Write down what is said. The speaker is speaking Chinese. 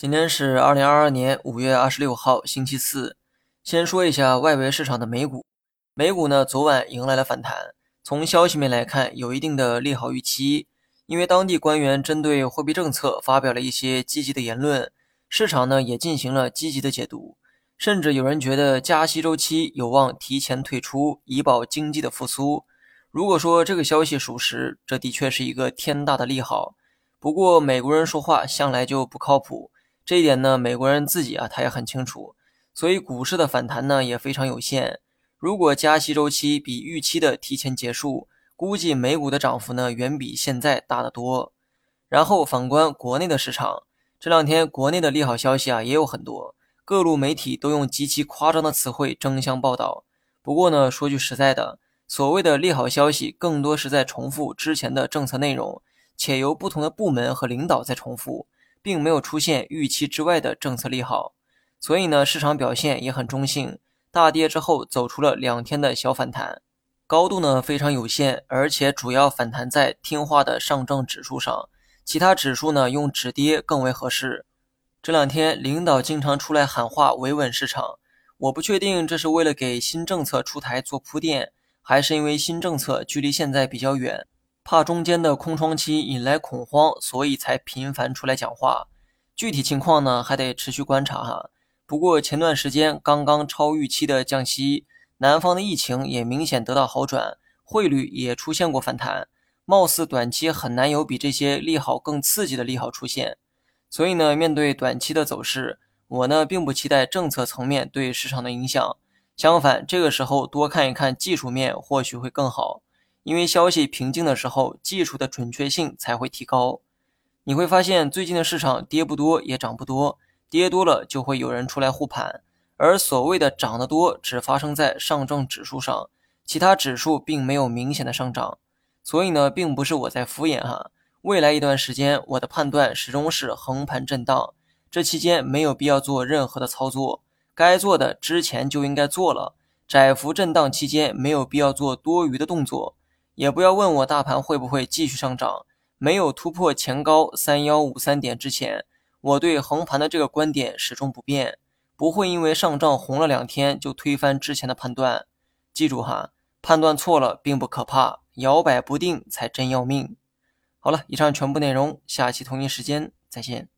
今天是二零二二年五月二十六号，星期四。先说一下外围市场的美股，美股呢昨晚迎来了反弹。从消息面来看，有一定的利好预期，因为当地官员针对货币政策发表了一些积极的言论，市场呢也进行了积极的解读，甚至有人觉得加息周期有望提前退出，以保经济的复苏。如果说这个消息属实，这的确是一个天大的利好。不过美国人说话向来就不靠谱。这一点呢，美国人自己啊，他也很清楚，所以股市的反弹呢也非常有限。如果加息周期比预期的提前结束，估计美股的涨幅呢远比现在大得多。然后反观国内的市场，这两天国内的利好消息啊也有很多，各路媒体都用极其夸张的词汇争相报道。不过呢，说句实在的，所谓的利好消息更多是在重复之前的政策内容，且由不同的部门和领导在重复。并没有出现预期之外的政策利好，所以呢，市场表现也很中性。大跌之后走出了两天的小反弹，高度呢非常有限，而且主要反弹在听话的上证指数上，其他指数呢用止跌更为合适。这两天领导经常出来喊话维稳市场，我不确定这是为了给新政策出台做铺垫，还是因为新政策距离现在比较远。怕中间的空窗期引来恐慌，所以才频繁出来讲话。具体情况呢，还得持续观察哈。不过前段时间刚刚超预期的降息，南方的疫情也明显得到好转，汇率也出现过反弹，貌似短期很难有比这些利好更刺激的利好出现。所以呢，面对短期的走势，我呢并不期待政策层面对市场的影响。相反，这个时候多看一看技术面，或许会更好。因为消息平静的时候，技术的准确性才会提高。你会发现，最近的市场跌不多也涨不多，跌多了就会有人出来护盘。而所谓的涨得多，只发生在上证指数上，其他指数并没有明显的上涨。所以呢，并不是我在敷衍哈。未来一段时间，我的判断始终是横盘震荡，这期间没有必要做任何的操作，该做的之前就应该做了。窄幅震荡期间，没有必要做多余的动作。也不要问我大盘会不会继续上涨，没有突破前高三幺五三点之前，我对横盘的这个观点始终不变，不会因为上证红了两天就推翻之前的判断。记住哈，判断错了并不可怕，摇摆不定才真要命。好了，以上全部内容，下期同一时间再见。